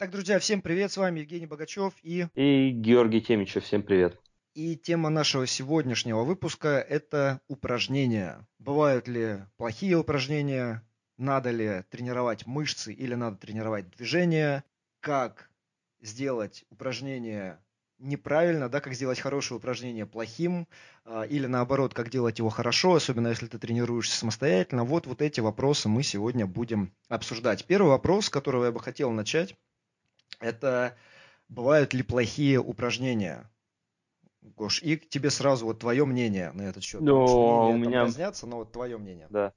Так, друзья, всем привет, с вами Евгений Богачев и... И Георгий Темичев, всем привет. И тема нашего сегодняшнего выпуска – это упражнения. Бывают ли плохие упражнения, надо ли тренировать мышцы или надо тренировать движения, как сделать упражнение неправильно, да, как сделать хорошее упражнение плохим, а, или наоборот, как делать его хорошо, особенно если ты тренируешься самостоятельно. Вот, вот эти вопросы мы сегодня будем обсуждать. Первый вопрос, с которого я бы хотел начать – это бывают ли плохие упражнения? Гош, и тебе сразу вот твое мнение на этот счет. Ну, у меня... разнятся, но вот твое мнение. Да.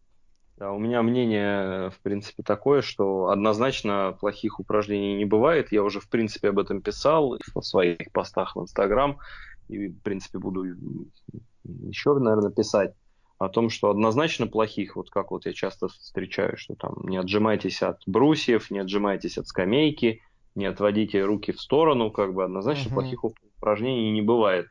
Да, у меня мнение, в принципе, такое, что однозначно плохих упражнений не бывает. Я уже, в принципе, об этом писал в своих постах в Инстаграм. И, в принципе, буду еще, наверное, писать о том, что однозначно плохих, вот как вот я часто встречаю, что там не отжимайтесь от брусьев, не отжимайтесь от скамейки – не отводите руки в сторону, как бы однозначно uh-huh. плохих упражнений не бывает.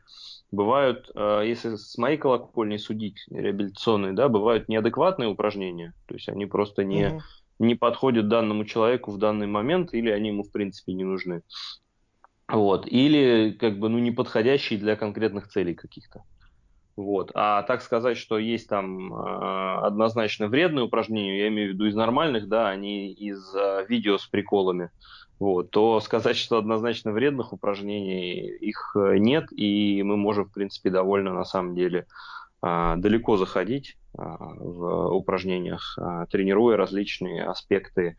Бывают, э, если с моей колокольни судить реабилитационные, да, бывают неадекватные упражнения, то есть они просто не, uh-huh. не подходят данному человеку в данный момент, или они ему в принципе не нужны. Вот. Или как бы ну, не подходящие для конкретных целей каких-то. Вот. А так сказать, что есть там э, однозначно вредные упражнения, я имею в виду из нормальных, да, они из э, видео с приколами вот, то сказать, что однозначно вредных упражнений их э, нет, и мы можем, в принципе, довольно на самом деле а, далеко заходить а, в упражнениях, а, тренируя различные аспекты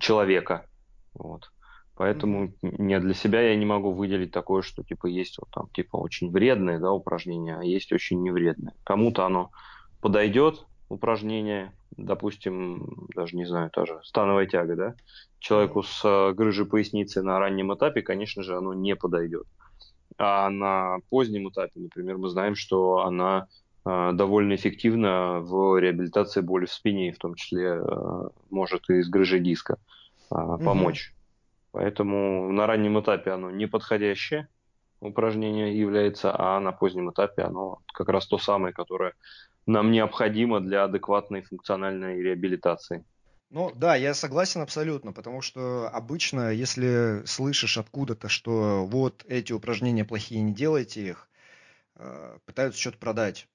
человека. Вот. Поэтому mm-hmm. не для себя я не могу выделить такое, что типа есть вот там типа очень вредные да, упражнения, а есть очень невредные. Кому-то оно подойдет, упражнение, допустим, даже не знаю, тоже становая тяга, да, человеку с э, грыжей поясницы на раннем этапе, конечно же, оно не подойдет. А на позднем этапе, например, мы знаем, что она э, довольно эффективна в реабилитации боли в спине, в том числе э, может и с грыжей диска помочь. Угу. Поэтому на раннем этапе оно неподходящее упражнение является, а на позднем этапе оно как раз то самое, которое нам необходимо для адекватной функциональной реабилитации. Ну да, я согласен абсолютно, потому что обычно, если слышишь откуда-то, что вот эти упражнения плохие, не делайте их, э, пытаются что-то продать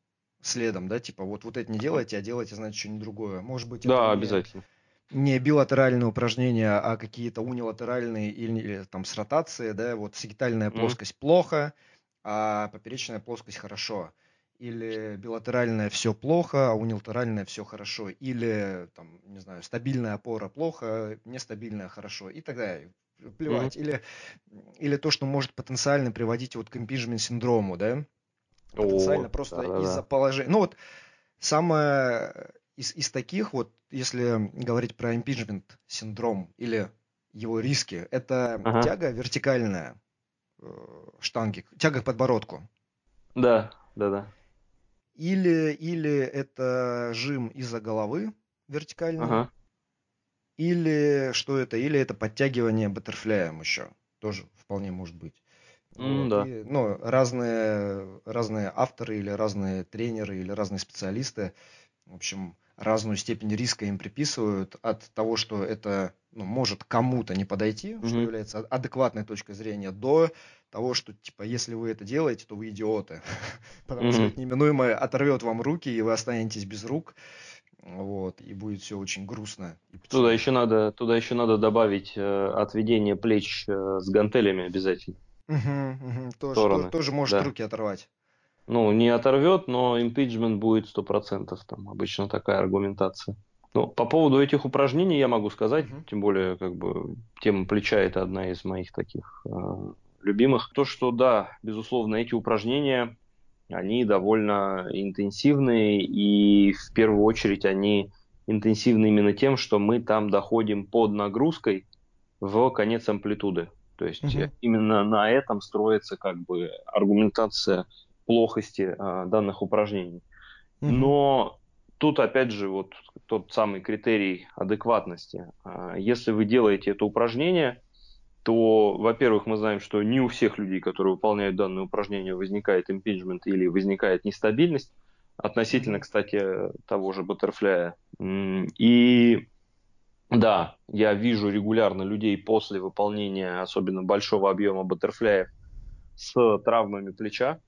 следом, да, типа вот, вот это не делайте, а делайте, значит, что-нибудь другое. Может быть, да, не, обязательно. не билатеральные упражнения, а какие-то унилатеральные или, или там с ротацией, да, вот сагитальная mm-hmm. плоскость плохо, а поперечная плоскость хорошо или билатеральное все плохо, а унилатеральное все хорошо, или там, не знаю, стабильная опора плохо, нестабильная хорошо и так далее. Плевать. Mm-hmm. Или, или то, что может потенциально приводить вот к импижмент синдрому, да? Потенциально О, просто да, из-за да. положения. Ну вот самое из, из таких вот, если говорить про импичмент синдром или его риски, это ага. тяга вертикальная э, штанги, тяга к подбородку. Да, да, да. Или, или это жим из-за головы вертикальный, ага. или что это, или это подтягивание баттерфляем еще. Тоже вполне может быть. Mm, вот. да. И, ну, разные, разные авторы или разные тренеры или разные специалисты, в общем, разную степень риска им приписывают от того, что это ну, может кому-то не подойти, mm-hmm. что является адекватной точкой зрения, до того, что, типа, если вы это делаете, то вы идиоты. Потому что это неминуемо оторвет вам руки, и вы останетесь без рук. Вот, и будет все очень грустно. Туда еще надо, туда еще надо добавить э, отведение плеч э, с гантелями обязательно. Угу, угу, тоже, тоже, тоже может да. руки оторвать. Ну, не оторвет, но импичмент будет 100%. Там обычно такая аргументация. Ну, по поводу этих упражнений я могу сказать, тем более, как бы, тема плеча – это одна из моих таких э, любимых. То, что, да, безусловно, эти упражнения, они довольно интенсивные, и в первую очередь они интенсивны именно тем, что мы там доходим под нагрузкой в конец амплитуды. То есть угу. именно на этом строится как бы аргументация плохости э, данных упражнений. Угу. Но тут опять же вот тот самый критерий адекватности. Э, если вы делаете это упражнение, то, во-первых, мы знаем, что не у всех людей, которые выполняют данное упражнение, возникает импичмент или возникает нестабильность относительно, кстати, того же баттерфляя. И Да, я вижу регулярно людей после выполнения особенно большого объема баттерфляев с травмами плеча.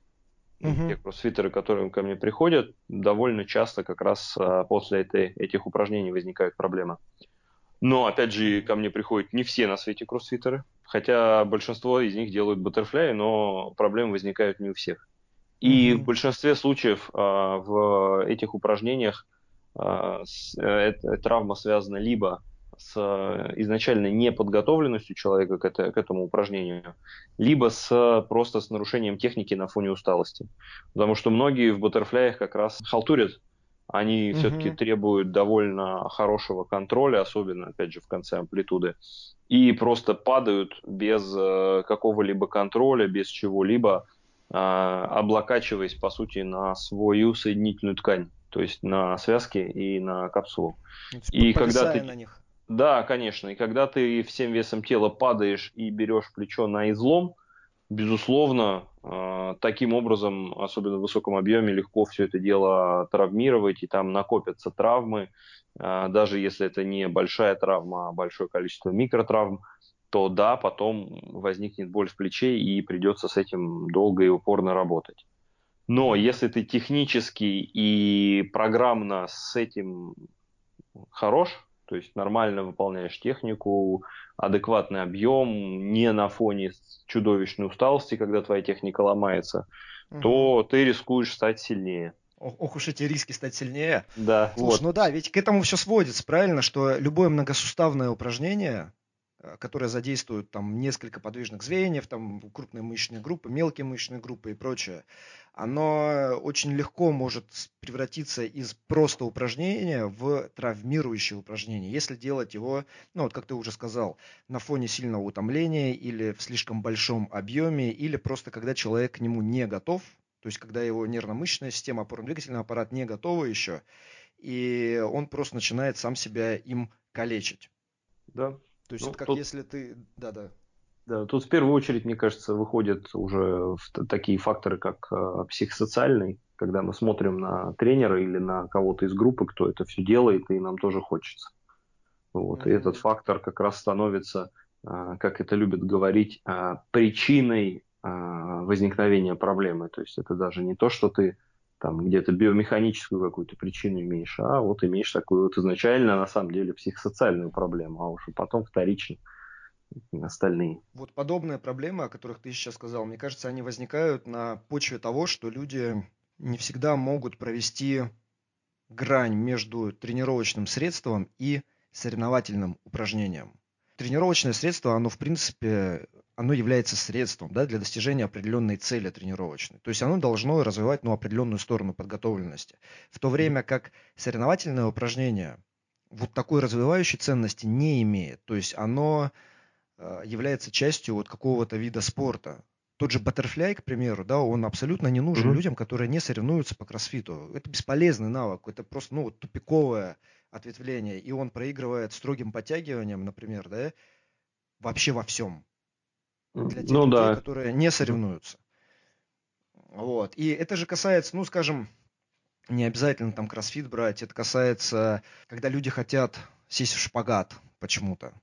Угу. Те кроссфитеры, которые ко мне приходят, довольно часто как раз а, после этой, этих упражнений возникают проблемы. Но, опять же, ко мне приходят не все на свете кроссфитеры, хотя большинство из них делают баттерфляи, но проблемы возникают не у всех. И mm-hmm. в большинстве случаев а, в этих упражнениях а, с, э, травма связана либо с изначально неподготовленностью человека к, это, к этому упражнению, либо с, просто с нарушением техники на фоне усталости. Потому что многие в баттерфляях как раз халтурят они угу. все-таки требуют довольно хорошего контроля, особенно, опять же, в конце амплитуды, и просто падают без э, какого-либо контроля, без чего-либо, э, облокачиваясь, по сути, на свою соединительную ткань, то есть на связки и на капсулу. И когда ты... на них. Да, конечно. И когда ты всем весом тела падаешь и берешь плечо на излом, безусловно, а, таким образом, особенно в высоком объеме, легко все это дело травмировать, и там накопятся травмы, а, даже если это не большая травма, а большое количество микротравм, то да, потом возникнет боль в плече и придется с этим долго и упорно работать. Но если ты технически и программно с этим хорош, то есть нормально выполняешь технику, адекватный объем, не на фоне чудовищной усталости, когда твоя техника ломается, угу. то ты рискуешь стать сильнее. Ох, уж эти риски стать сильнее. Да. Слушай, вот. ну да, ведь к этому все сводится, правильно, что любое многосуставное упражнение, Э, которые задействуют там несколько подвижных звеньев, там крупные мышечные группы, мелкие мышечные группы и прочее, оно очень легко может превратиться из просто упражнения в травмирующее упражнение, если делать его, ну вот как ты уже сказал, на фоне сильного утомления или в слишком большом объеме, или просто когда человек к нему не готов, то есть когда его нервно-мышечная система, опорно-двигательный аппарат не готовы еще, и он просто начинает сам себя им калечить. Да, то есть ну, это как тут... если ты... Да-да. Да, тут в первую очередь, мне кажется, выходят уже такие факторы, как э, психосоциальный, когда мы смотрим на тренера или на кого-то из группы, кто это все делает, и нам тоже хочется. Вот. Mm-hmm. И этот фактор как раз становится, э, как это любят говорить, э, причиной возникновения проблемы. То есть это даже не то, что ты там где-то биомеханическую какую-то причину имеешь, а вот имеешь такую вот изначально, на самом деле, психосоциальную проблему, а уже потом вторично остальные. Вот подобные проблемы, о которых ты сейчас сказал, мне кажется, они возникают на почве того, что люди не всегда могут провести грань между тренировочным средством и соревновательным упражнением. Тренировочное средство, оно в принципе оно является средством да, для достижения определенной цели тренировочной. То есть оно должно развивать ну, определенную сторону подготовленности. В то время как соревновательное упражнение вот такой развивающей ценности не имеет. То есть оно э, является частью вот какого-то вида спорта. Тот же баттерфляй, к примеру, да, он абсолютно не нужен mm-hmm. людям, которые не соревнуются по кроссфиту. Это бесполезный навык, это просто ну, вот, тупиковое ответвление. И он проигрывает строгим подтягиванием, например, да, вообще во всем для тех ну, людей, да. которые не соревнуются. Вот. И это же касается, ну, скажем, не обязательно там кроссфит брать, это касается, когда люди хотят сесть в шпагат почему-то.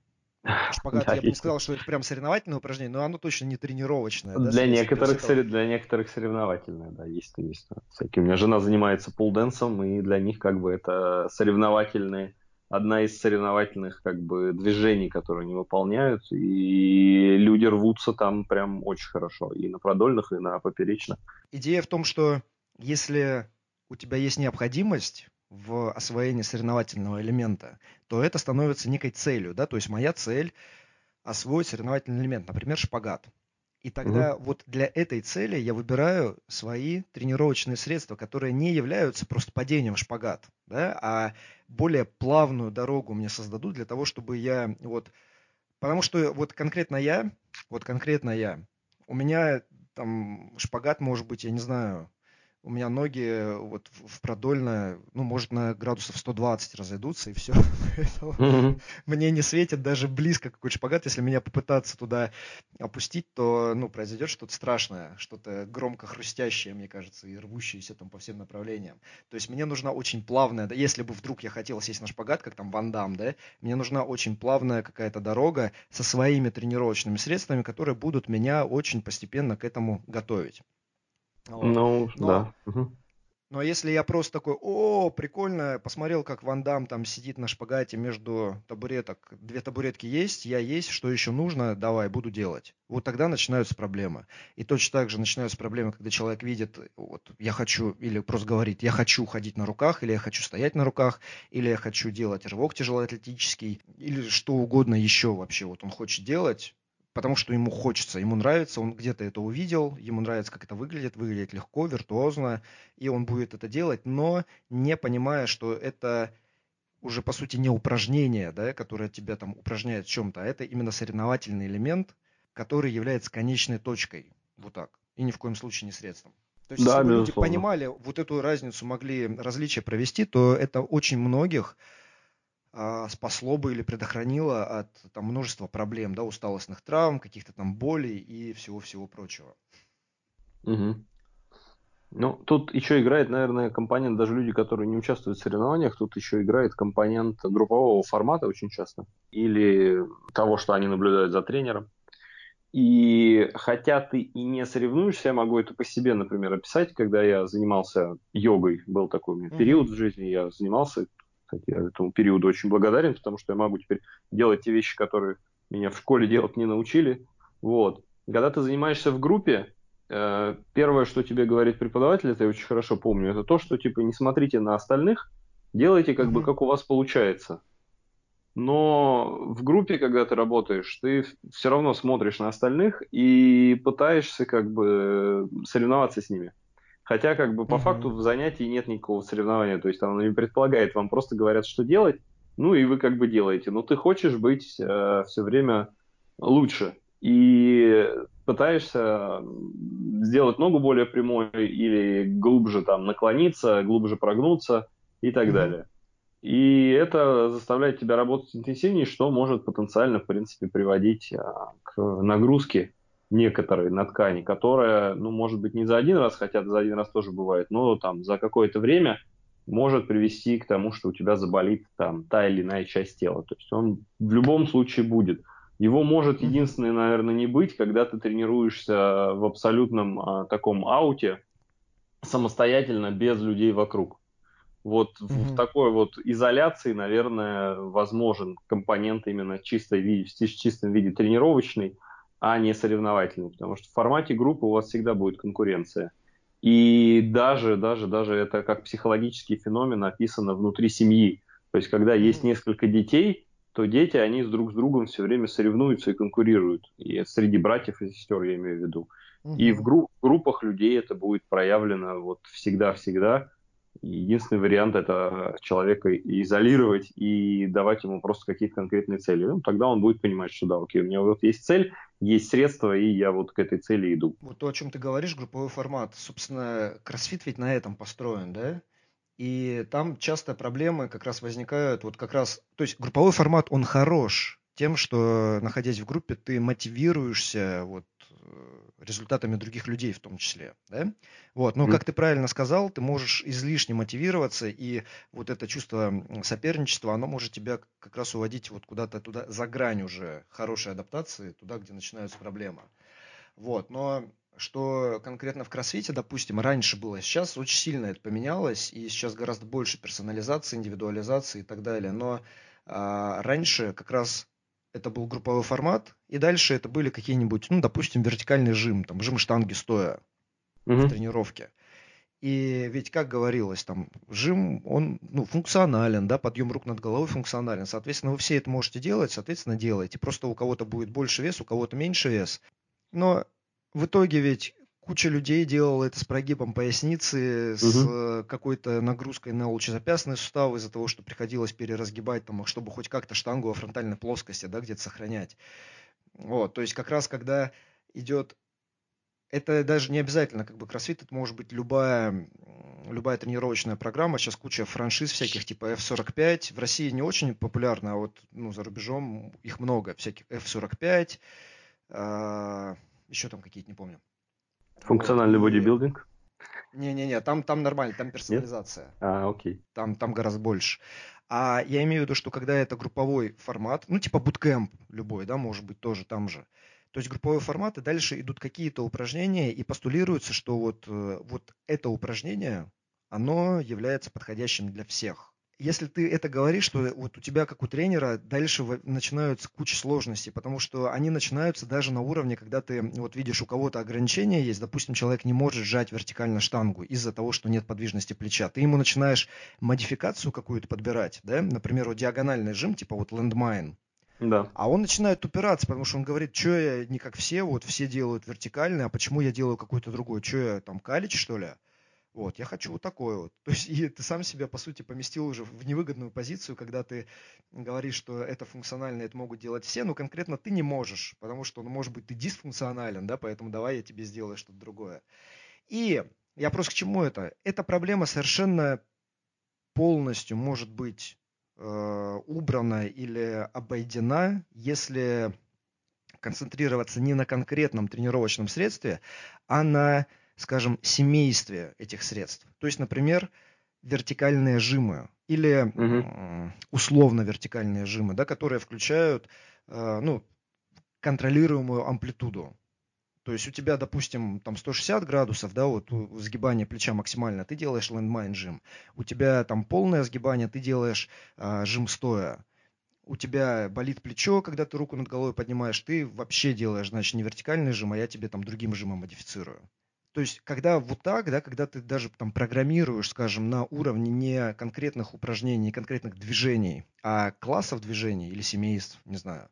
Шпагат, да, я бы не сказал, что это прям соревновательное упражнение, но оно точно не тренировочное. Для, некоторых, сори... для некоторых соревновательное, да, есть, есть. Всякие. У меня жена занимается пулденсом, и для них как бы это соревновательные одна из соревновательных как бы движений, которые они выполняют, и люди рвутся там прям очень хорошо, и на продольных, и на поперечных. Идея в том, что если у тебя есть необходимость в освоении соревновательного элемента, то это становится некой целью, да, то есть моя цель освоить соревновательный элемент, например, шпагат. И тогда угу. вот для этой цели я выбираю свои тренировочные средства, которые не являются просто падением в шпагат, да, а более плавную дорогу мне создадут для того, чтобы я вот... Потому что вот конкретно я, вот конкретно я, у меня там шпагат может быть, я не знаю, у меня ноги э, вот в продольно, ну, может, на градусов 120 разойдутся, и все. Мне не светит даже близко какой-то шпагат. Если меня попытаться туда опустить, то, ну, произойдет что-то страшное, что-то громко хрустящее, мне кажется, и рвущееся там по всем направлениям. То есть мне нужна очень плавная, да, если бы вдруг я хотел сесть на шпагат, как там Ван Дам, да, мне нужна очень плавная какая-то дорога со своими тренировочными средствами, которые будут меня очень постепенно к этому готовить. Вот. Ну, но, да. Угу. Но если я просто такой, о, прикольно, посмотрел, как Ван Дам там сидит на шпагате между табуреток, две табуретки есть, я есть, что еще нужно, давай, буду делать. Вот тогда начинаются проблемы. И точно так же начинаются проблемы, когда человек видит, вот, я хочу, или просто говорит, я хочу ходить на руках, или я хочу стоять на руках, или я хочу делать рывок тяжелоатлетический, или что угодно еще вообще. Вот он хочет делать, потому что ему хочется, ему нравится, он где-то это увидел, ему нравится, как это выглядит, выглядит легко, виртуозно, и он будет это делать, но не понимая, что это уже, по сути, не упражнение, да, которое тебя там упражняет в чем-то, а это именно соревновательный элемент, который является конечной точкой, вот так, и ни в коем случае не средством. То есть, да, если бы люди понимали, вот эту разницу могли различия провести, то это очень многих спасло бы или предохранило от там, множества проблем, да, усталостных травм, каких-то там болей и всего-всего прочего. Угу. Ну, тут еще играет, наверное, компонент, даже люди, которые не участвуют в соревнованиях, тут еще играет компонент группового формата очень часто. Или того, что они наблюдают за тренером. И хотя ты и не соревнуешься, я могу это по себе, например, описать, когда я занимался йогой, был такой у меня период mm-hmm. в жизни, я занимался кстати, я этому периоду очень благодарен, потому что я могу теперь делать те вещи, которые меня в школе делать не научили. Вот. Когда ты занимаешься в группе, э, первое, что тебе говорит преподаватель, это я очень хорошо помню, это то, что типа не смотрите на остальных, делайте как mm-hmm. бы как у вас получается. Но в группе, когда ты работаешь, ты все равно смотришь на остальных и пытаешься как бы соревноваться с ними. Хотя, как бы, по угу. факту в занятии нет никакого соревнования. То есть, оно не предполагает, вам просто говорят, что делать, ну и вы как бы делаете. Но ты хочешь быть э, все время лучше. И пытаешься сделать ногу более прямой или глубже там наклониться, глубже прогнуться и так mm далее. И это заставляет тебя работать интенсивнее, что может потенциально, в принципе, приводить а, к нагрузке некоторые на ткани, которая, ну, может быть, не за один раз, хотя за один раз тоже бывает, но там за какое-то время может привести к тому, что у тебя заболит там та или иная часть тела. То есть он в любом случае будет. Его может единственное, наверное, не быть, когда ты тренируешься в абсолютном а, таком ауте самостоятельно, без людей вокруг. Вот mm-hmm. в, в такой вот изоляции, наверное, возможен компонент именно чистой в чистом виде тренировочный, а не соревновательный, потому что в формате группы у вас всегда будет конкуренция. И даже, даже, даже это как психологический феномен описано внутри семьи. То есть, когда есть несколько детей, то дети, они с друг с другом все время соревнуются и конкурируют. И среди братьев и сестер, я имею в виду. И в групп, группах людей это будет проявлено вот всегда-всегда. Единственный вариант это человека изолировать и давать ему просто какие-то конкретные цели. Ну, тогда он будет понимать, что да, окей, у меня вот есть цель, есть средства, и я вот к этой цели иду. Вот то, о чем ты говоришь, групповой формат. Собственно, кроссфит ведь на этом построен, да? И там часто проблемы как раз возникают, вот как раз, то есть групповой формат, он хорош тем, что находясь в группе, ты мотивируешься вот результатами других людей в том числе, да? Вот, но как ты правильно сказал, ты можешь излишне мотивироваться, и вот это чувство соперничества, оно может тебя как раз уводить вот куда-то туда, за грань уже хорошей адаптации, туда, где начинаются проблемы. Вот, но что конкретно в кроссфите, допустим, раньше было, сейчас очень сильно это поменялось, и сейчас гораздо больше персонализации, индивидуализации и так далее. Но а, раньше как раз это был групповой формат, и дальше это были какие-нибудь, ну, допустим, вертикальный жим, там, жим штанги стоя угу. в тренировке. И ведь, как говорилось, там, жим, он ну, функционален, да, подъем рук над головой функционален. Соответственно, вы все это можете делать, соответственно, делайте. Просто у кого-то будет больше вес, у кого-то меньше вес. Но в итоге ведь куча людей делала это с прогибом поясницы, угу. с какой-то нагрузкой на лучезапястные суставы из-за того, что приходилось переразгибать, там, чтобы хоть как-то штангу во фронтальной плоскости, да, где-то сохранять. Вот, то есть как раз когда идет это даже не обязательно, как бы кроссфит, это может быть любая, любая тренировочная программа. Сейчас куча франшиз всяких, типа F45. В России не очень популярно, а вот ну, за рубежом их много. Всяких F45, а, еще там какие-то, не помню. Функциональный бодибилдинг? Не-не-не, там, там нормально, там персонализация. Нет? А, окей. Там, там гораздо больше. А я имею в виду, что когда это групповой формат, ну, типа буткемп любой, да, может быть, тоже там же, то есть групповой формат, и дальше идут какие-то упражнения, и постулируется, что вот, э, вот это упражнение, оно является подходящим для всех. Если ты это говоришь, что вот у тебя, как у тренера, дальше начинаются куча сложностей, потому что они начинаются даже на уровне, когда ты вот видишь, у кого-то ограничения есть, допустим, человек не может сжать вертикально штангу из-за того, что нет подвижности плеча. Ты ему начинаешь модификацию какую-то подбирать, да, например, вот диагональный жим, типа вот landmine, да. А он начинает упираться, потому что он говорит, что я не как все, вот все делают вертикальный, а почему я делаю какой-то другой? Что я там калич, что ли? Вот, я хочу вот такое вот. То есть и ты сам себя, по сути, поместил уже в невыгодную позицию, когда ты говоришь, что это функционально, это могут делать все, но конкретно ты не можешь, потому что, ну, может быть, ты дисфункционален, да, поэтому давай я тебе сделаю что-то другое. И я просто к чему это? Эта проблема совершенно полностью может быть Э, убрана или обойдена, если концентрироваться не на конкретном тренировочном средстве, а на, скажем, семействе этих средств. То есть, например, вертикальные жимы или угу. условно вертикальные жимы, да, которые включают э, ну, контролируемую амплитуду. То есть у тебя, допустим, там 160 градусов, да, вот сгибание плеча максимально, ты делаешь landmine жим. У тебя там полное сгибание, ты делаешь а, жим стоя. У тебя болит плечо, когда ты руку над головой поднимаешь, ты вообще делаешь, значит, не вертикальный жим, а я тебе там другим жимом модифицирую. То есть, когда вот так, да, когда ты даже там программируешь, скажем, на уровне не конкретных упражнений, не конкретных движений, а классов движений или семейств, не знаю,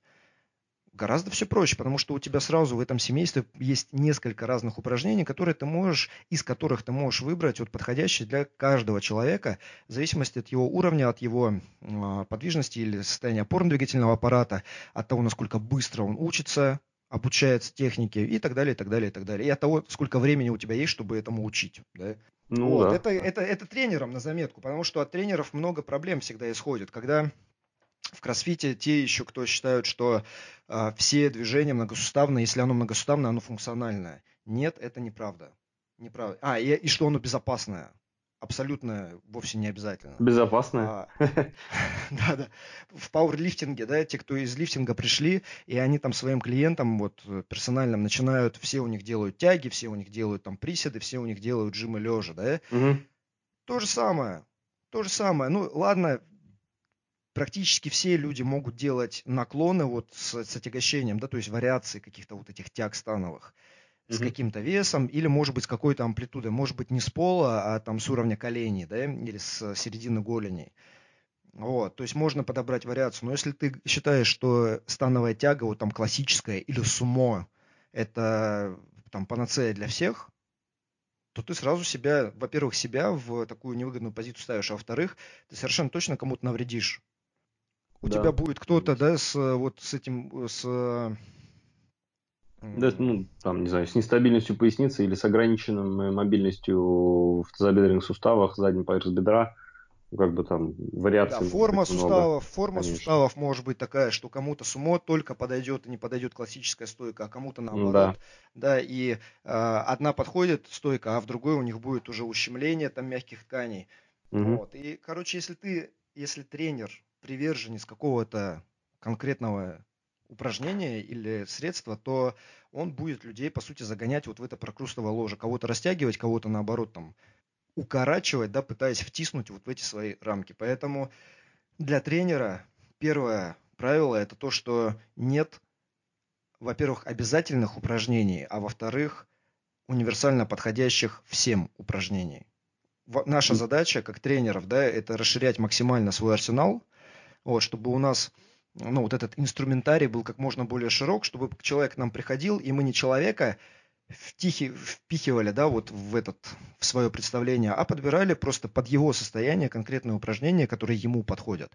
Гораздо все проще, потому что у тебя сразу в этом семействе есть несколько разных упражнений, которые ты можешь, из которых ты можешь выбрать вот подходящие для каждого человека, в зависимости от его уровня, от его э, подвижности или состояния опорно-двигательного аппарата, от того, насколько быстро он учится, обучается технике и так далее, и так далее, и так далее. И от того, сколько времени у тебя есть, чтобы этому учить. Да? Ну, вот, да. Это, это, это тренерам на заметку, потому что от тренеров много проблем всегда исходит. Когда в кроссфите те еще, кто считают, что э, все движения многосуставные, если оно многосуставное, оно функциональное. Нет, это неправда. Неправда. А, и, и что оно безопасное. Абсолютно вовсе не обязательно. Безопасное? А, да, да. В пауэрлифтинге, да, те, кто из лифтинга пришли, и они там своим клиентам, вот, персональным, начинают, все у них делают тяги, все у них делают там приседы, все у них делают жимы лежа, да. Угу. То же самое. То же самое. Ну, ладно, практически все люди могут делать наклоны вот с, с отягощением, да, то есть вариации каких-то вот этих тяг становых с каким-то весом или, может быть, с какой-то амплитудой. Может быть, не с пола, а там с уровня коленей, да, или с середины голени. Вот, то есть можно подобрать вариацию. Но если ты считаешь, что становая тяга, вот там классическая или сумо, это там панацея для всех, то ты сразу себя, во-первых, себя в такую невыгодную позицию ставишь, а во-вторых, ты совершенно точно кому-то навредишь у да. тебя будет кто-то, да, с вот с этим, с да, ну, там, не знаю, с нестабильностью поясницы или с ограниченной мобильностью в тазобедренных суставах, заднем поверх бедра, ну, как бы там вариаций. Да, форма суставов, форма конечно. суставов может быть такая, что кому-то сумо только подойдет и не подойдет классическая стойка, а кому-то наоборот. Да. да и э, одна подходит стойка, а в другой у них будет уже ущемление там мягких тканей. Угу. Вот. И, короче, если ты, если тренер приверженец какого-то конкретного упражнения или средства, то он будет людей, по сути, загонять вот в это прокрустовое ложе, кого-то растягивать, кого-то, наоборот, там, укорачивать, да, пытаясь втиснуть вот в эти свои рамки. Поэтому для тренера первое правило – это то, что нет, во-первых, обязательных упражнений, а во-вторых, универсально подходящих всем упражнений. Наша задача как тренеров, да, это расширять максимально свой арсенал – вот, чтобы у нас ну, вот этот инструментарий был как можно более широк, чтобы человек к нам приходил, и мы не человека втихи, впихивали, да, вот в этот, в свое представление, а подбирали просто под его состояние конкретные упражнения, которые ему подходят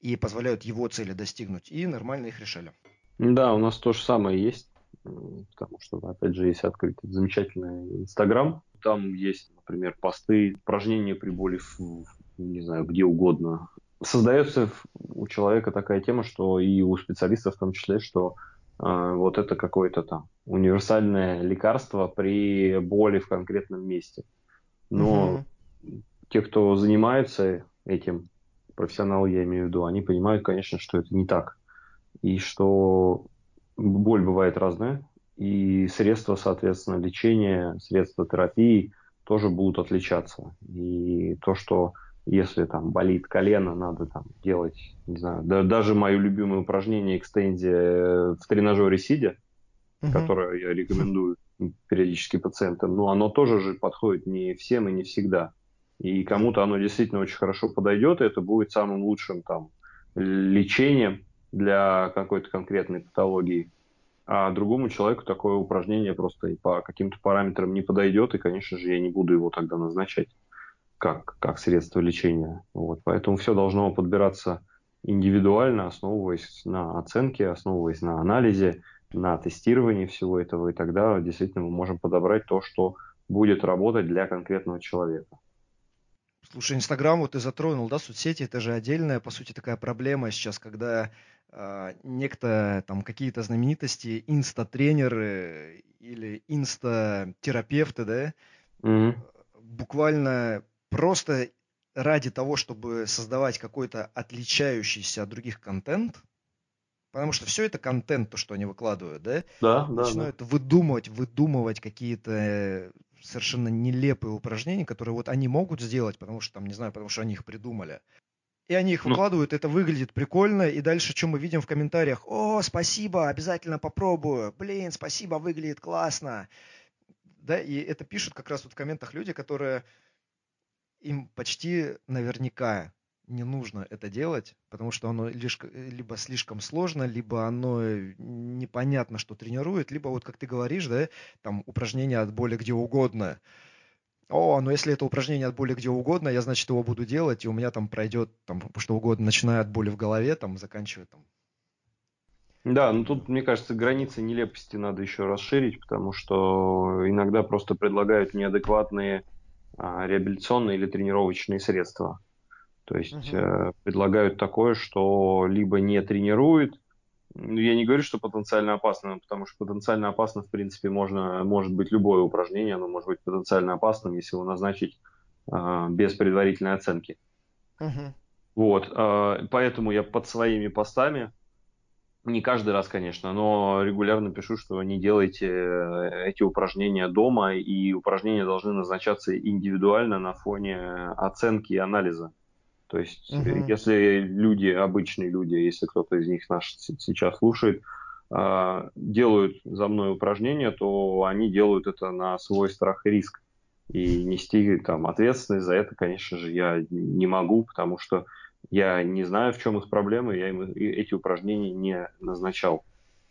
и позволяют его цели достигнуть, и нормально их решали. Да, у нас то же самое есть. потому что, опять же, есть открыть замечательный Инстаграм, там есть, например, посты, упражнения при боли, в, не знаю, где угодно. Создается у человека такая тема, что и у специалистов в том числе, что э, вот это какое-то там универсальное лекарство при боли в конкретном месте. Но угу. те, кто занимается этим, профессионалы я имею в виду, они понимают, конечно, что это не так. И что боль бывает разная, и средства, соответственно, лечения, средства терапии тоже будут отличаться. И то, что если там болит колено, надо там делать, не знаю, да, даже мое любимое упражнение экстензия в тренажере сидя, uh-huh. которое я рекомендую периодически пациентам, но оно тоже же подходит не всем и не всегда. И кому-то оно действительно очень хорошо подойдет, и это будет самым лучшим там лечением для какой-то конкретной патологии. А другому человеку такое упражнение просто по каким-то параметрам не подойдет, и, конечно же, я не буду его тогда назначать как, как средство лечения. Вот. Поэтому все должно подбираться индивидуально, основываясь на оценке, основываясь на анализе, на тестировании всего этого, и тогда действительно мы можем подобрать то, что будет работать для конкретного человека. Слушай, Инстаграм вот ты затронул, да, соцсети, это же отдельная, по сути, такая проблема сейчас, когда э, некто, там, какие-то знаменитости, инста-тренеры или инста-терапевты, да, mm-hmm. буквально просто ради того, чтобы создавать какой-то отличающийся от других контент, потому что все это контент, то, что они выкладывают, да? Да, Начинают да. выдумывать, выдумывать какие-то э, совершенно нелепые упражнения, которые вот они могут сделать, потому что там, не знаю, потому что они их придумали. И они их ну. выкладывают, это выглядит прикольно, и дальше что мы видим в комментариях? О, спасибо, обязательно попробую. Блин, спасибо, выглядит классно. Да, и это пишут как раз вот в комментах люди, которые им почти наверняка не нужно это делать, потому что оно лишь, либо слишком сложно, либо оно непонятно, что тренирует, либо вот как ты говоришь, да, там упражнения от боли где угодно. О, ну если это упражнение от боли где угодно, я, значит, его буду делать, и у меня там пройдет там что угодно, начиная от боли в голове, там, заканчивая там. Да, ну тут, мне кажется, границы нелепости надо еще расширить, потому что иногда просто предлагают неадекватные реабилитационные или тренировочные средства. То есть угу. предлагают такое, что либо не тренирует, ну, я не говорю, что потенциально опасно, потому что потенциально опасно, в принципе, можно, может быть любое упражнение, оно может быть потенциально опасным, если его назначить э, без предварительной оценки. Угу. Вот, э, поэтому я под своими постами не каждый раз, конечно, но регулярно пишу, что не делайте э, эти упражнения дома, и упражнения должны назначаться индивидуально на фоне оценки и анализа. То есть, угу. если люди, обычные люди, если кто-то из них наш сейчас слушает, а, делают за мной упражнения, то они делают это на свой страх и риск. И нести там ответственность за это, конечно же, я не могу, потому что я не знаю, в чем их проблемы, я им эти упражнения не назначал.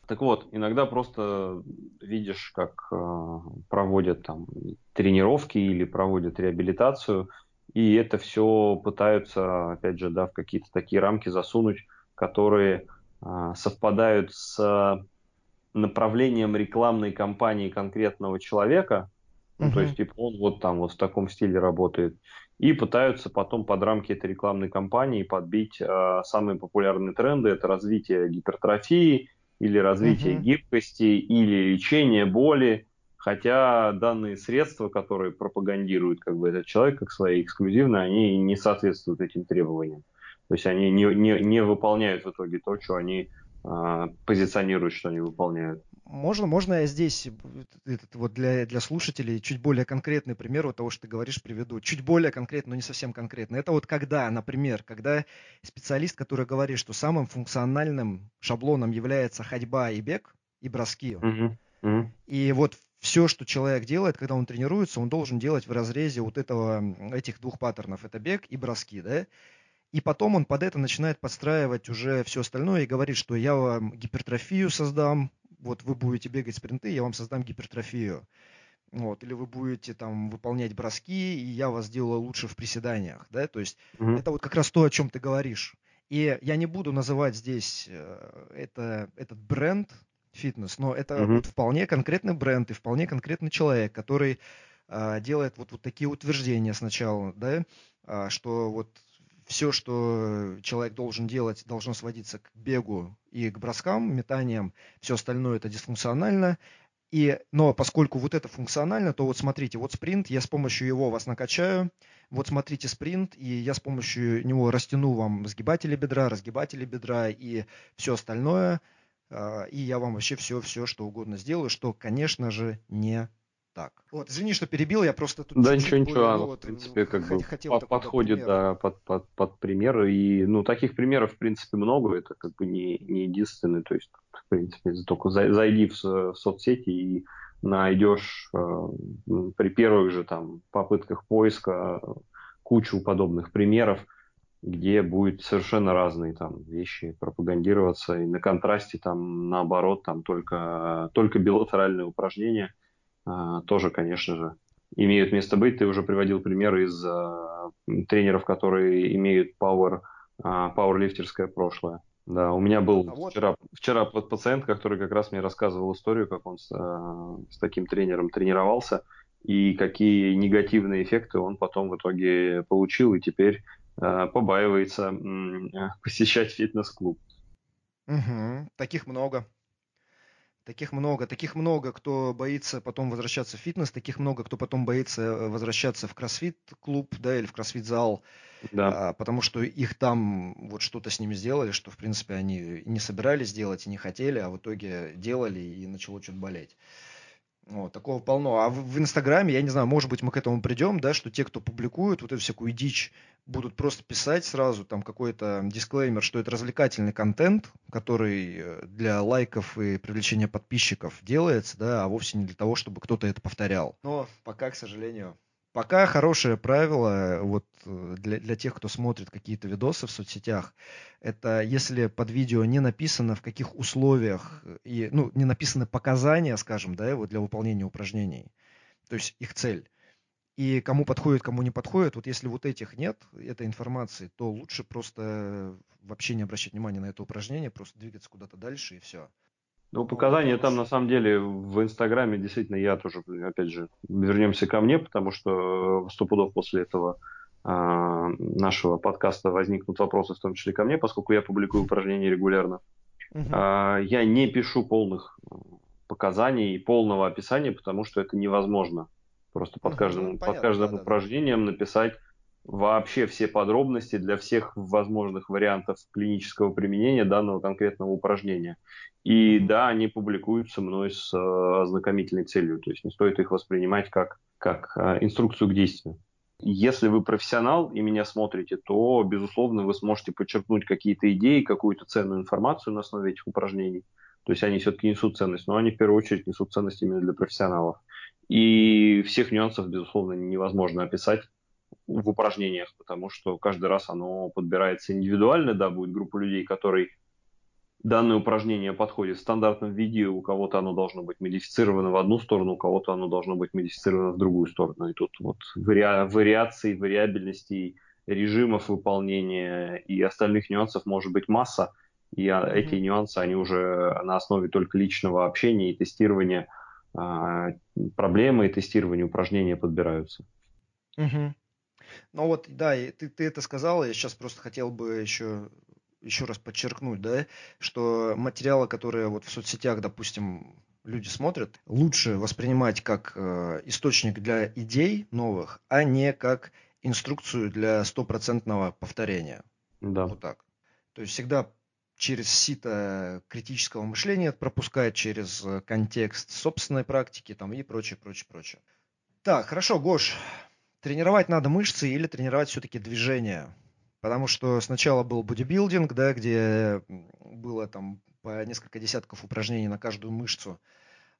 Так вот, иногда просто видишь, как э, проводят там тренировки или проводят реабилитацию, и это все пытаются, опять же, да, в какие-то такие рамки засунуть, которые э, совпадают с направлением рекламной кампании конкретного человека, ну, то есть, типа, он вот там вот в таком стиле работает. И пытаются потом под рамки этой рекламной кампании подбить э, самые популярные тренды. Это развитие гипертрофии или развитие uh-huh. гибкости или лечение боли. Хотя данные средства, которые пропагандирует как бы этот человек как свои эксклюзивные, они не соответствуют этим требованиям. То есть они не, не, не выполняют в итоге то, что они э, позиционируют, что они выполняют. Можно, можно я здесь этот, вот для, для слушателей чуть более конкретный пример вот того, что ты говоришь, приведу. Чуть более конкретно, но не совсем конкретно. Это вот когда, например, когда специалист, который говорит, что самым функциональным шаблоном является ходьба и бег, и броски. Uh-huh. Uh-huh. И вот все, что человек делает, когда он тренируется, он должен делать в разрезе вот этого, этих двух паттернов. Это бег и броски, да? И потом он под это начинает подстраивать уже все остальное и говорит, что я вам гипертрофию создам, вот вы будете бегать спринты, я вам создам гипертрофию. Вот, или вы будете там выполнять броски, и я вас сделаю лучше в приседаниях, да, то есть mm-hmm. это вот как раз то, о чем ты говоришь. И я не буду называть здесь э, это, этот бренд, фитнес, но это угу. вот вполне конкретный бренд и вполне конкретный человек, который а, делает вот, вот такие утверждения сначала, да, а, что вот все, что человек должен делать, должно сводиться к бегу и к броскам, метаниям, все остальное это дисфункционально. И, но поскольку вот это функционально, то вот смотрите, вот спринт, я с помощью его вас накачаю, вот смотрите спринт, и я с помощью него растяну вам сгибатели бедра, разгибатели бедра и все остальное, а, и я вам вообще все-все, что угодно сделаю, что, конечно же, не так. Вот, извини, что перебил, я просто тут... Да, ничего, ничего, вот, в принципе, как бы хотел подходит да, под, под, под примеры, и, ну, таких примеров, в принципе, много, это как бы не, не единственный, то есть, в принципе, только зайди в, в соцсети и найдешь э, при первых же там попытках поиска кучу подобных примеров, где будет совершенно разные там вещи пропагандироваться, и на контрасте там наоборот там только, только билатеральные упражнения – тоже, конечно же, имеют место быть. Ты уже приводил примеры из а, тренеров, которые имеют power, а, пауэрлифтерское прошлое. Да, у меня был а вчера, вот... вчера пациент, который как раз мне рассказывал историю, как он с, с таким тренером тренировался и какие негативные эффекты он потом в итоге получил и теперь э, побаивается э, посещать фитнес-клуб. Угу, таких много. Таких много, таких много, кто боится потом возвращаться в фитнес, таких много, кто потом боится э, возвращаться в кроссфит-клуб, да, или в кроссфит-зал, да. а, потому что их там вот что-то с ними сделали, что, в принципе, они не собирались делать и не хотели, а в итоге делали и начало что-то болеть. Вот, такого полно. А в, в Инстаграме, я не знаю, может быть, мы к этому придем, да, что те, кто публикуют вот эту всякую дичь, будут просто писать сразу там какой-то дисклеймер, что это развлекательный контент, который э, для лайков и привлечения подписчиков делается, да, а вовсе не для того, чтобы кто-то это повторял. Но пока, к сожалению, Пока хорошее правило вот э, для, для тех, кто смотрит какие-то видосы в соцсетях, это если под видео не написано в каких условиях и ну не написаны показания, скажем, да, вот для выполнения упражнений, то есть их цель. И кому подходит, кому не подходит, вот если вот этих нет, этой информации, то лучше просто вообще не обращать внимания на это упражнение, просто двигаться куда-то дальше и все. Ну, показания там, на самом деле, в Инстаграме действительно я тоже, опять же, вернемся ко мне, потому что сто пудов после этого а, нашего подкаста возникнут вопросы, в том числе ко мне, поскольку я публикую упражнения регулярно. Угу. А, я не пишу полных показаний и полного описания, потому что это невозможно. Просто под каждым, ну, понятно, под каждым да, упражнением да. написать вообще все подробности для всех возможных вариантов клинического применения данного конкретного упражнения. И да, они публикуются мной с э, ознакомительной целью, то есть не стоит их воспринимать как, как э, инструкцию к действию. Если вы профессионал и меня смотрите, то, безусловно, вы сможете подчеркнуть какие-то идеи, какую-то ценную информацию на основе этих упражнений. То есть они все-таки несут ценность, но они в первую очередь несут ценность именно для профессионалов. И всех нюансов, безусловно, невозможно описать в упражнениях, потому что каждый раз оно подбирается индивидуально, да, будет группа людей, которые данное упражнение подходит в стандартном виде, у кого-то оно должно быть модифицировано в одну сторону, у кого-то оно должно быть модифицировано в другую сторону. И тут вот вари... вариаций, вариабельностей режимов выполнения и остальных нюансов может быть масса, и mm-hmm. эти нюансы, они уже на основе только личного общения и тестирования а, проблемы и тестирования упражнения подбираются. Mm-hmm. Ну вот, да, ты, ты это сказал, я сейчас просто хотел бы еще еще раз подчеркнуть, да, что материалы, которые вот в соцсетях, допустим, люди смотрят, лучше воспринимать как э, источник для идей новых, а не как инструкцию для стопроцентного повторения. Да. Вот так. То есть всегда через сито критического мышления пропускать, через э, контекст собственной практики там, и прочее, прочее, прочее. Так, хорошо, Гош, тренировать надо мышцы или тренировать все-таки движение? Потому что сначала был бодибилдинг, да, где было там по несколько десятков упражнений на каждую мышцу.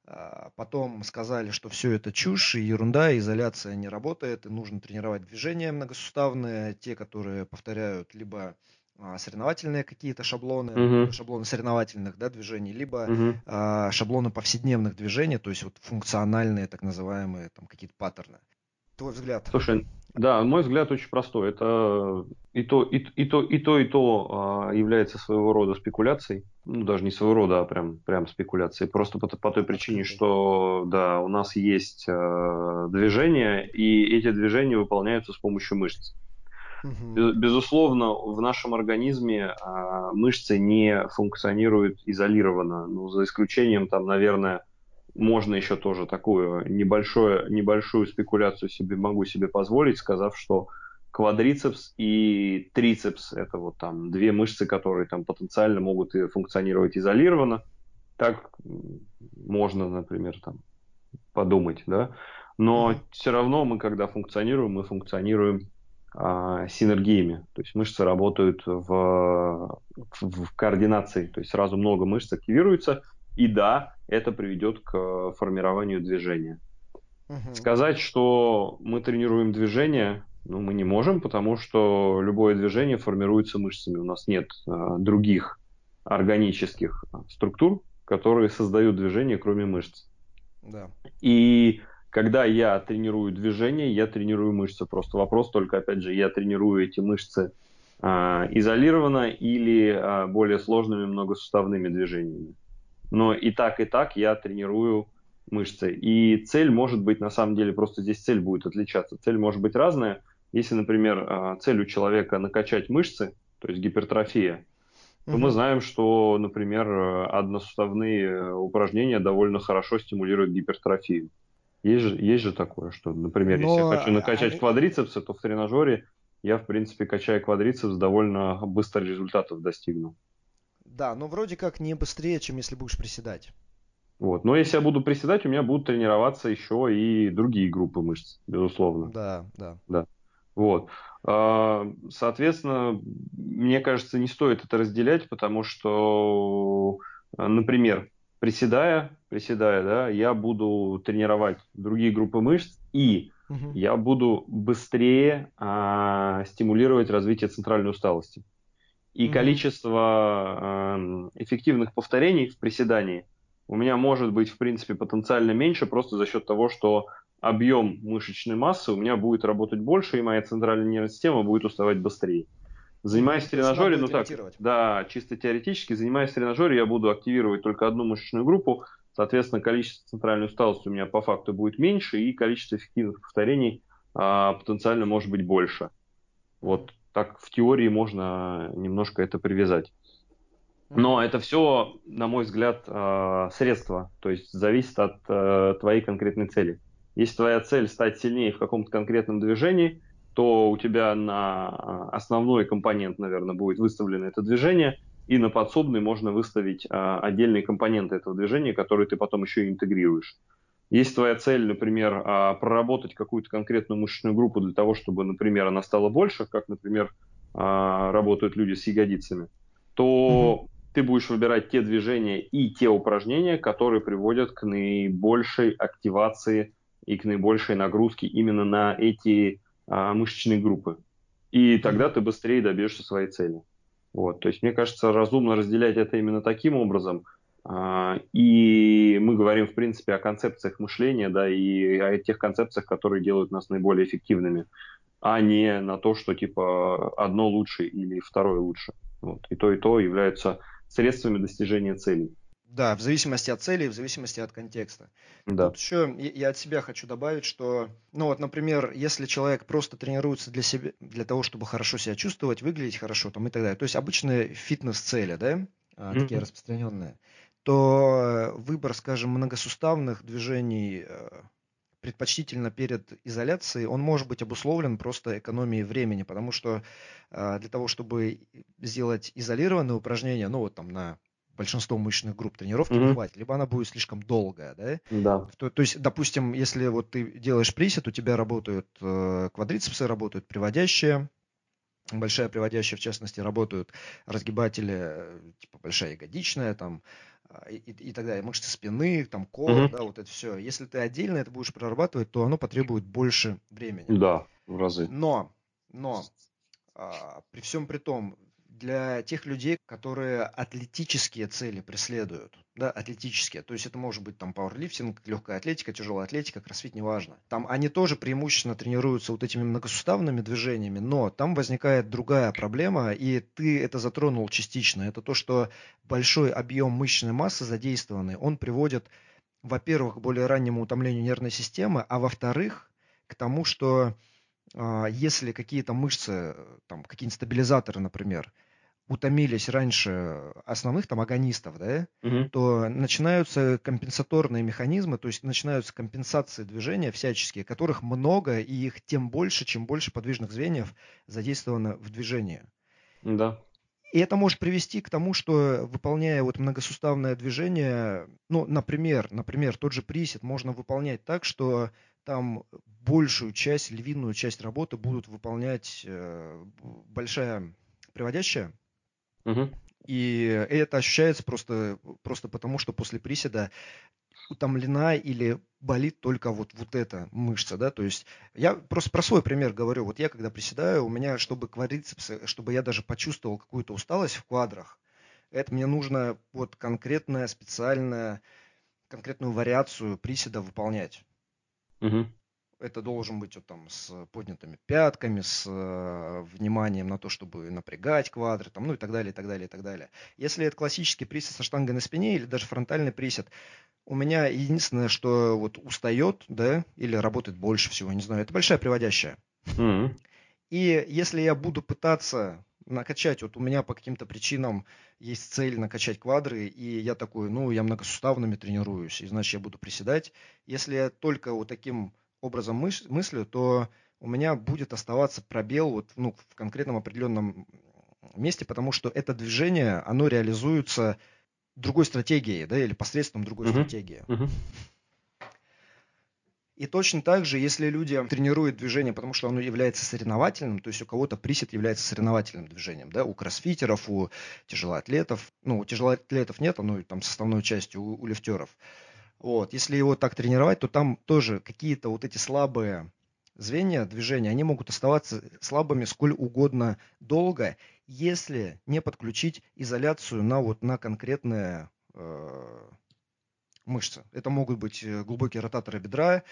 А потом сказали, что все это чушь и ерунда, изоляция не работает, и нужно тренировать движения многосуставные, те, которые повторяют либо а, соревновательные какие-то шаблоны, uh-huh. шаблоны соревновательных да, движений, либо uh-huh. а, шаблоны повседневных движений, то есть вот функциональные так называемые там какие-то паттерны. Твой взгляд? Слушай, Да, мой взгляд очень простой. Это и то, и, и то, и то, и то э, является своего рода спекуляцией. Ну, даже не своего рода, а прям, прям спекуляцией. Просто по, по той причине, что да, у нас есть э, движения, и эти движения выполняются с помощью мышц. Безусловно, в нашем организме а, мышцы не функционируют изолированно, ну, за исключением, там, наверное, можно еще тоже такую небольшую, небольшую спекуляцию себе могу себе позволить, сказав, что квадрицепс и трицепс это вот там две мышцы, которые там потенциально могут и функционировать изолированно. Так можно, например, там подумать, да. Но mm-hmm. все равно мы, когда функционируем, мы функционируем а, синергиями. То есть мышцы работают в, в, в координации. То есть сразу много мышц активируется. И да, это приведет к формированию движения. Угу. Сказать, что мы тренируем движение, ну, мы не можем, потому что любое движение формируется мышцами. У нас нет а, других органических структур, которые создают движение, кроме мышц. Да. И когда я тренирую движение, я тренирую мышцы. Просто вопрос только, опять же, я тренирую эти мышцы э, изолированно или э, более сложными многосуставными движениями. Но и так, и так я тренирую мышцы. И цель может быть, на самом деле, просто здесь цель будет отличаться. Цель может быть разная. Если, например, э, цель у человека накачать мышцы, то есть гипертрофия, то угу. мы знаем, что, например, односуставные упражнения довольно хорошо стимулируют гипертрофию. Есть же, есть же такое, что, например, Но... если я хочу накачать они... квадрицепсы, то в тренажере я, в принципе, качая квадрицепс, довольно быстро результатов достигну. Да, но вроде как не быстрее, чем если будешь приседать. Вот. Но если я буду приседать, у меня будут тренироваться еще и другие группы мышц, безусловно. Да, да. Да. Вот. А, соответственно, мне кажется, не стоит это разделять, потому что, например, приседая, приседая, да, я буду тренировать другие группы мышц и угу. я буду быстрее а, стимулировать развитие центральной усталости. И угу. количество а, эффективных повторений в приседании у меня может быть, в принципе, потенциально меньше просто за счет того, что объем мышечной массы у меня будет работать больше, и моя центральная нервная система будет уставать быстрее. Занимаясь в тренажере, ну так, да, чисто теоретически, занимаясь в тренажере, я буду активировать только одну мышечную группу, соответственно, количество центральной усталости у меня по факту будет меньше, и количество эффективных повторений а, потенциально может быть больше. Вот так в теории можно немножко это привязать. Но это все, на мой взгляд, а, средства, то есть зависит от а, твоей конкретной цели. Если твоя цель стать сильнее в каком-то конкретном движении, то у тебя на основной компонент, наверное, будет выставлено это движение, и на подсобный можно выставить а, отдельные компоненты этого движения, которые ты потом еще и интегрируешь. Есть твоя цель, например, а, проработать какую-то конкретную мышечную группу для того, чтобы, например, она стала больше, как, например, а, работают люди с ягодицами, то mm ты будешь выбирать те движения и те упражнения, которые приводят к наибольшей активации и к наибольшей нагрузке именно на эти а, мышечные группы. И тогда ты быстрее добьешься своей цели. Вот, то есть, мне кажется, разумно разделять это именно таким образом. А, и мы говорим, в принципе, о концепциях мышления, да, и о тех концепциях, которые делают нас наиболее эффективными, а не на то, что типа одно лучше или второе лучше. Вот. И то, и то являются средствами достижения целей. Да, в зависимости от цели, в зависимости от контекста. Да. Тут еще я от себя хочу добавить, что, ну вот, например, если человек просто тренируется для себя, для того, чтобы хорошо себя чувствовать, выглядеть хорошо, там и так далее, то есть обычные фитнес-цели, да, mm-hmm. такие распространенные, то выбор, скажем, многосуставных движений э, предпочтительно перед изоляцией, он может быть обусловлен просто экономией времени, потому что э, для того, чтобы сделать изолированные упражнения, ну вот там на большинство мышечных групп тренировки mm-hmm. хватит, либо она будет слишком долгая, да? Да. То, то есть, допустим, если вот ты делаешь присед, у тебя работают э, квадрицепсы, работают приводящие, большая приводящая, в частности, работают разгибатели, э, типа большая ягодичная, там, э, и, и, и так далее, мышцы спины, там, кор, mm-hmm. да, вот это все. Если ты отдельно это будешь прорабатывать, то оно потребует больше времени. Да, в разы. Но, но, а, при всем при том, для тех людей, которые атлетические цели преследуют, да, атлетические, то есть это может быть там пауэрлифтинг, легкая атлетика, тяжелая атлетика, кроссфит, неважно. Там они тоже преимущественно тренируются вот этими многосуставными движениями, но там возникает другая проблема, и ты это затронул частично, это то, что большой объем мышечной массы задействованный, он приводит, во-первых, к более раннему утомлению нервной системы, а во-вторых, к тому, что а, если какие-то мышцы, там, какие-нибудь стабилизаторы, например, утомились раньше основных там агонистов, да, угу. то начинаются компенсаторные механизмы, то есть начинаются компенсации движения всяческие, которых много, и их тем больше, чем больше подвижных звеньев задействовано в движении. Да. И это может привести к тому, что выполняя вот многосуставное движение, ну, например, например, тот же присед можно выполнять так, что там большую часть, львиную часть работы будут выполнять э, большая приводящая. Угу. И это ощущается просто, просто потому, что после приседа утомлена или болит только вот, вот эта мышца, да, то есть я просто про свой пример говорю, вот я когда приседаю, у меня, чтобы квадрицепсы, чтобы я даже почувствовал какую-то усталость в квадрах, это мне нужно вот конкретная, специальная, конкретную вариацию приседа выполнять. Угу. Это должен быть вот там с поднятыми пятками, с э, вниманием на то, чтобы напрягать квадры, там, ну и так далее, и так далее, и так далее. Если это классический присед со штангой на спине или даже фронтальный присед, у меня единственное, что вот устает, да, или работает больше всего, не знаю, это большая приводящая. Mm-hmm. И если я буду пытаться накачать, вот у меня по каким-то причинам есть цель накачать квадры, и я такой, ну, я многосуставными тренируюсь, и значит, я буду приседать. Если я только вот таким образом мыс- мыслю, то у меня будет оставаться пробел вот, ну, в конкретном определенном месте, потому что это движение, оно реализуется другой стратегией, да, или посредством другой uh-huh. стратегии. Uh-huh. И точно так же, если люди тренируют движение, потому что оно является соревновательным, то есть у кого-то присед является соревновательным движением, да, у кроссфитеров, у тяжелоатлетов, ну, у тяжелоатлетов нет, оно там составной частью у, у лифтеров. Вот, если его так тренировать, то там тоже какие-то вот эти слабые звенья движения, они могут оставаться слабыми сколь угодно долго, если не подключить изоляцию на вот на конкретные э, мышцы. Это могут быть э, глубокие ротаторы бедра,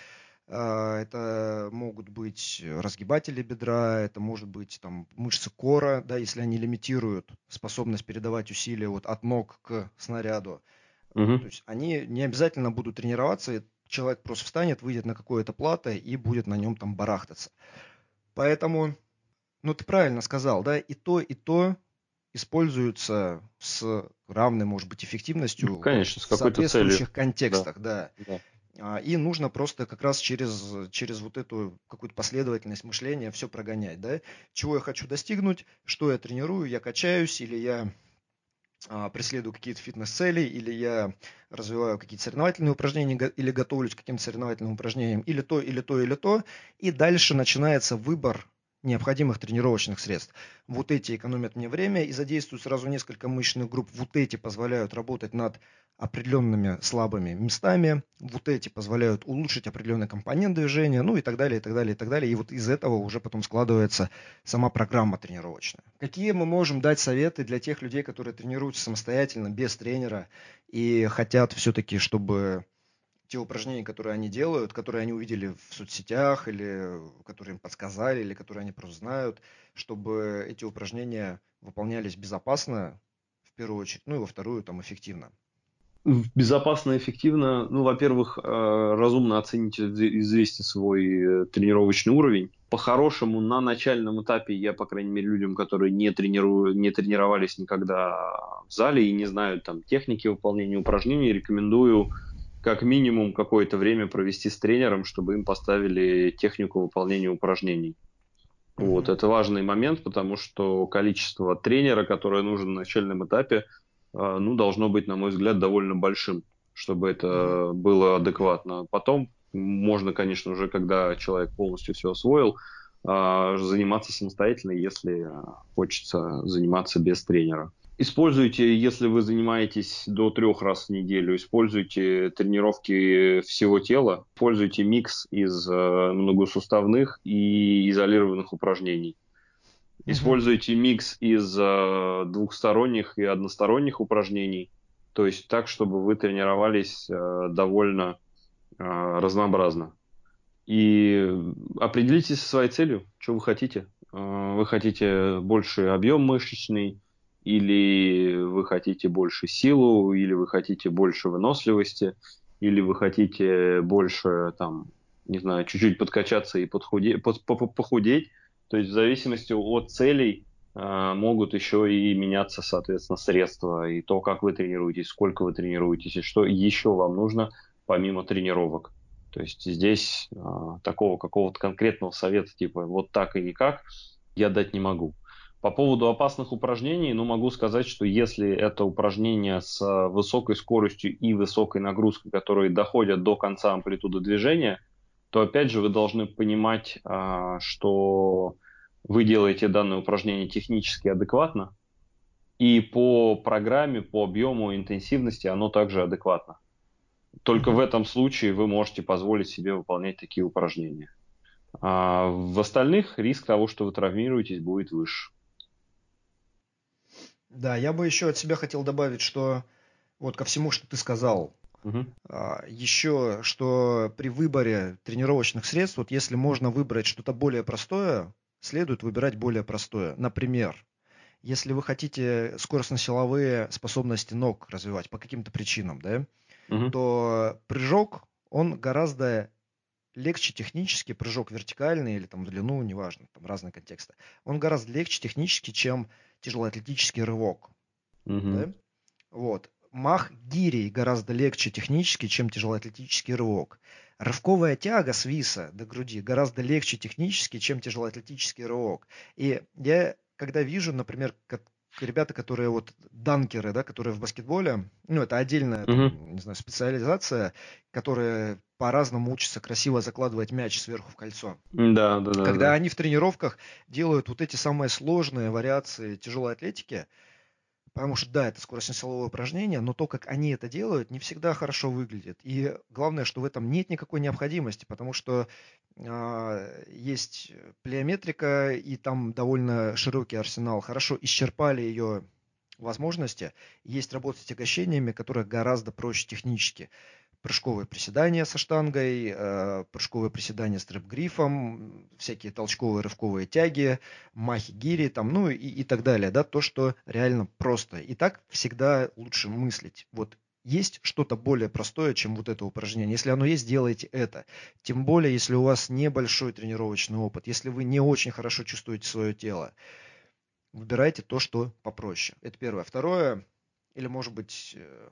а, это могут быть разгибатели бедра, это может быть там мышцы кора, да, если они лимитируют способность передавать усилия вот от ног к снаряду. Угу. То есть они не обязательно будут тренироваться, человек просто встанет, выйдет на какое-то плато и будет на нем там барахтаться. Поэтому, ну ты правильно сказал, да, и то, и то используются с равной, может быть, эффективностью ну, Конечно, в соответствующих целью. контекстах, да. да. А, и нужно просто как раз через, через вот эту какую-то последовательность мышления все прогонять. Да? Чего я хочу достигнуть, что я тренирую, я качаюсь или я преследую какие-то фитнес-цели, или я развиваю какие-то соревновательные упражнения, или готовлюсь к каким-то соревновательным упражнениям, или то, или то, или то. И дальше начинается выбор необходимых тренировочных средств. Вот эти экономят мне время и задействуют сразу несколько мышечных групп. Вот эти позволяют работать над определенными слабыми местами. Вот эти позволяют улучшить определенный компонент движения, ну и так далее, и так далее, и так далее. И вот из этого уже потом складывается сама программа тренировочная. Какие мы можем дать советы для тех людей, которые тренируются самостоятельно, без тренера и хотят все-таки, чтобы те упражнения, которые они делают, которые они увидели в соцсетях, или которые им подсказали, или которые они просто знают, чтобы эти упражнения выполнялись безопасно, в первую очередь, ну и во вторую, там, эффективно. Безопасно эффективно, ну, во-первых, э, разумно оценить известен свой э, тренировочный уровень. По-хорошему, на начальном этапе я, по крайней мере, людям, которые не, тренирую, не тренировались никогда в зале и не знают там техники выполнения упражнений, рекомендую как минимум какое-то время провести с тренером, чтобы им поставили технику выполнения упражнений. Mm-hmm. Вот, это важный момент, потому что количество тренера, которое нужно на начальном этапе, э, ну, должно быть, на мой взгляд, довольно большим, чтобы это mm-hmm. было адекватно. Потом можно, конечно, уже, когда человек полностью все освоил, э, заниматься самостоятельно, если хочется заниматься без тренера. Используйте, если вы занимаетесь до трех раз в неделю, используйте тренировки всего тела, используйте микс из э, многосуставных и изолированных упражнений. Используйте микс из э, двухсторонних и односторонних упражнений, то есть так, чтобы вы тренировались э, довольно разнообразно. И определитесь со своей целью, что вы хотите. Вы хотите больше объем мышечный, или вы хотите больше силу, или вы хотите больше выносливости, или вы хотите больше, там, не знаю, чуть-чуть подкачаться и подхудеть, похудеть. То есть в зависимости от целей э, могут еще и меняться, соответственно, средства и то, как вы тренируетесь, сколько вы тренируетесь и что еще вам нужно помимо тренировок. То есть здесь э, такого какого-то конкретного совета типа вот так и никак я дать не могу. По поводу опасных упражнений, ну, могу сказать, что если это упражнения с высокой скоростью и высокой нагрузкой, которые доходят до конца амплитуды движения, то опять же вы должны понимать, а, что вы делаете данное упражнение технически адекватно, и по программе, по объему интенсивности оно также адекватно. Только в этом случае вы можете позволить себе выполнять такие упражнения. А в остальных риск того, что вы травмируетесь, будет выше. Да, я бы еще от себя хотел добавить, что вот ко всему, что ты сказал, Угу. А, еще, что при выборе тренировочных средств, вот если можно выбрать что-то более простое, следует выбирать более простое. Например, если вы хотите скоростно-силовые способности ног развивать по каким-то причинам, да, угу. то прыжок, он гораздо легче технически, прыжок вертикальный или там в длину, неважно, там разные контексты, он гораздо легче технически, чем тяжелоатлетический рывок. Угу. Да? Вот мах гирей гораздо легче технически, чем тяжелоатлетический рывок. Рывковая тяга с виса до груди гораздо легче технически, чем тяжелоатлетический рывок. И я, когда вижу, например, ребята, которые вот данкеры, да, которые в баскетболе, ну, это отдельная, uh-huh. не знаю, специализация, которые по-разному учатся красиво закладывать мяч сверху в кольцо. Да, да, да. Когда да. они в тренировках делают вот эти самые сложные вариации тяжелой атлетики, Потому что, да, это скоростно-силовое упражнение, но то, как они это делают, не всегда хорошо выглядит. И главное, что в этом нет никакой необходимости, потому что э, есть плеометрика, и там довольно широкий арсенал. Хорошо исчерпали ее возможности. Есть работа с отягощениями, которые гораздо проще технически прыжковые приседания со штангой, э, прыжковые приседания с трэп-грифом, всякие толчковые рывковые тяги, махи гири, там, ну и, и так далее, да, то, что реально просто. И так всегда лучше мыслить. Вот есть что-то более простое, чем вот это упражнение. Если оно есть, делайте это. Тем более, если у вас небольшой тренировочный опыт, если вы не очень хорошо чувствуете свое тело, выбирайте то, что попроще. Это первое. Второе, или может быть э,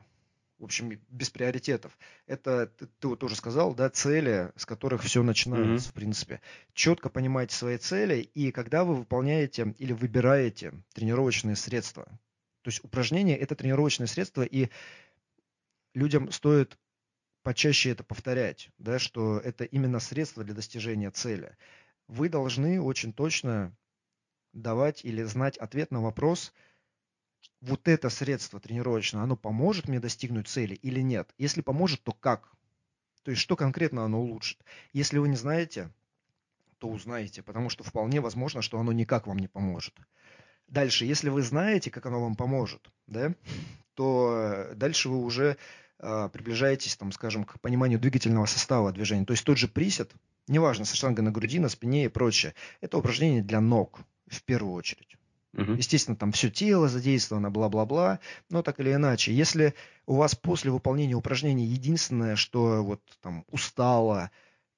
в общем, без приоритетов. Это ты, ты вот тоже сказал, да, цели, с которых все начинается, mm-hmm. в принципе. Четко понимаете свои цели, и когда вы выполняете или выбираете тренировочные средства, то есть упражнение – это тренировочное средство, и людям стоит почаще это повторять, да, что это именно средство для достижения цели. Вы должны очень точно давать или знать ответ на вопрос – вот это средство тренировочное, оно поможет мне достигнуть цели или нет? Если поможет, то как? То есть что конкретно оно улучшит? Если вы не знаете, то узнаете, потому что вполне возможно, что оно никак вам не поможет. Дальше, если вы знаете, как оно вам поможет, да, то дальше вы уже э, приближаетесь, там, скажем, к пониманию двигательного состава движения. То есть тот же присед, неважно, со штангой на груди, на спине и прочее, это упражнение для ног в первую очередь. Угу. Естественно, там все тело задействовано, бла-бла-бла. Но так или иначе, если у вас после выполнения упражнений единственное, что вот там устало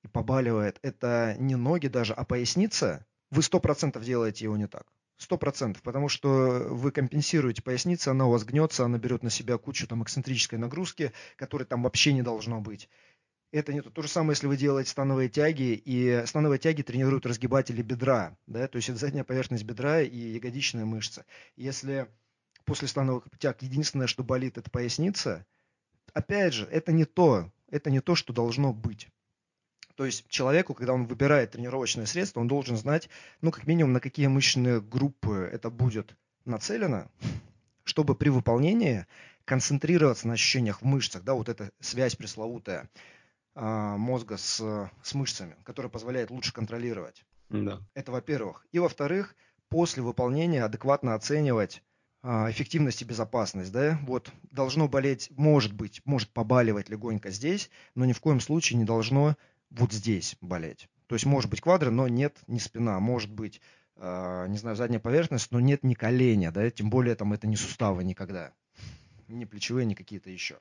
и побаливает, это не ноги даже, а поясница, вы сто процентов делаете его не так. Сто процентов, потому что вы компенсируете поясницу, она у вас гнется, она берет на себя кучу там эксцентрической нагрузки, которой там вообще не должно быть. Это не то. То же самое, если вы делаете становые тяги, и становые тяги тренируют разгибатели бедра, да, то есть это задняя поверхность бедра и ягодичная мышца. Если после становых тяг единственное, что болит, это поясница, опять же, это не то, это не то, что должно быть. То есть человеку, когда он выбирает тренировочное средство, он должен знать, ну, как минимум, на какие мышечные группы это будет нацелено, чтобы при выполнении концентрироваться на ощущениях в мышцах, да, вот эта связь пресловутая – мозга с, с мышцами, которая позволяет лучше контролировать. Да. Это во-первых. И во-вторых, после выполнения адекватно оценивать а, эффективность и безопасность, да, вот должно болеть, может быть, может побаливать легонько здесь, но ни в коем случае не должно вот здесь болеть. То есть может быть квадро, но нет ни спина, может быть, э, не знаю, задняя поверхность, но нет ни коленя, да, тем более там это не суставы никогда, ни плечевые, ни какие-то еще.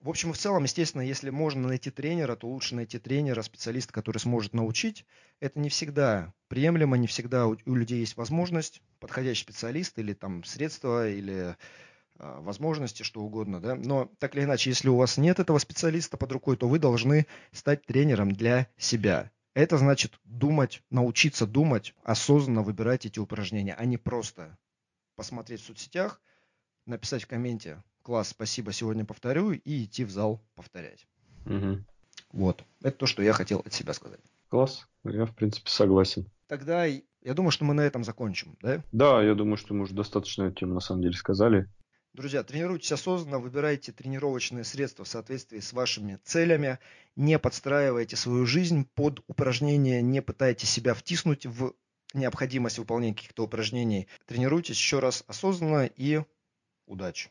В общем в целом, естественно, если можно найти тренера, то лучше найти тренера, специалиста, который сможет научить. Это не всегда приемлемо, не всегда у, у людей есть возможность, подходящий специалист или там средства, или э, возможности, что угодно, да. Но так или иначе, если у вас нет этого специалиста под рукой, то вы должны стать тренером для себя. Это значит думать, научиться думать, осознанно выбирать эти упражнения, а не просто посмотреть в соцсетях, написать в комменте класс, спасибо, сегодня повторю, и идти в зал повторять. Угу. Вот. Это то, что я хотел от себя сказать. Класс. Я, в принципе, согласен. Тогда я думаю, что мы на этом закончим, да? Да, я думаю, что мы уже достаточно эту тему на самом деле сказали. Друзья, тренируйтесь осознанно, выбирайте тренировочные средства в соответствии с вашими целями, не подстраивайте свою жизнь под упражнения, не пытайтесь себя втиснуть в необходимость выполнения каких-то упражнений. Тренируйтесь еще раз осознанно и удачи!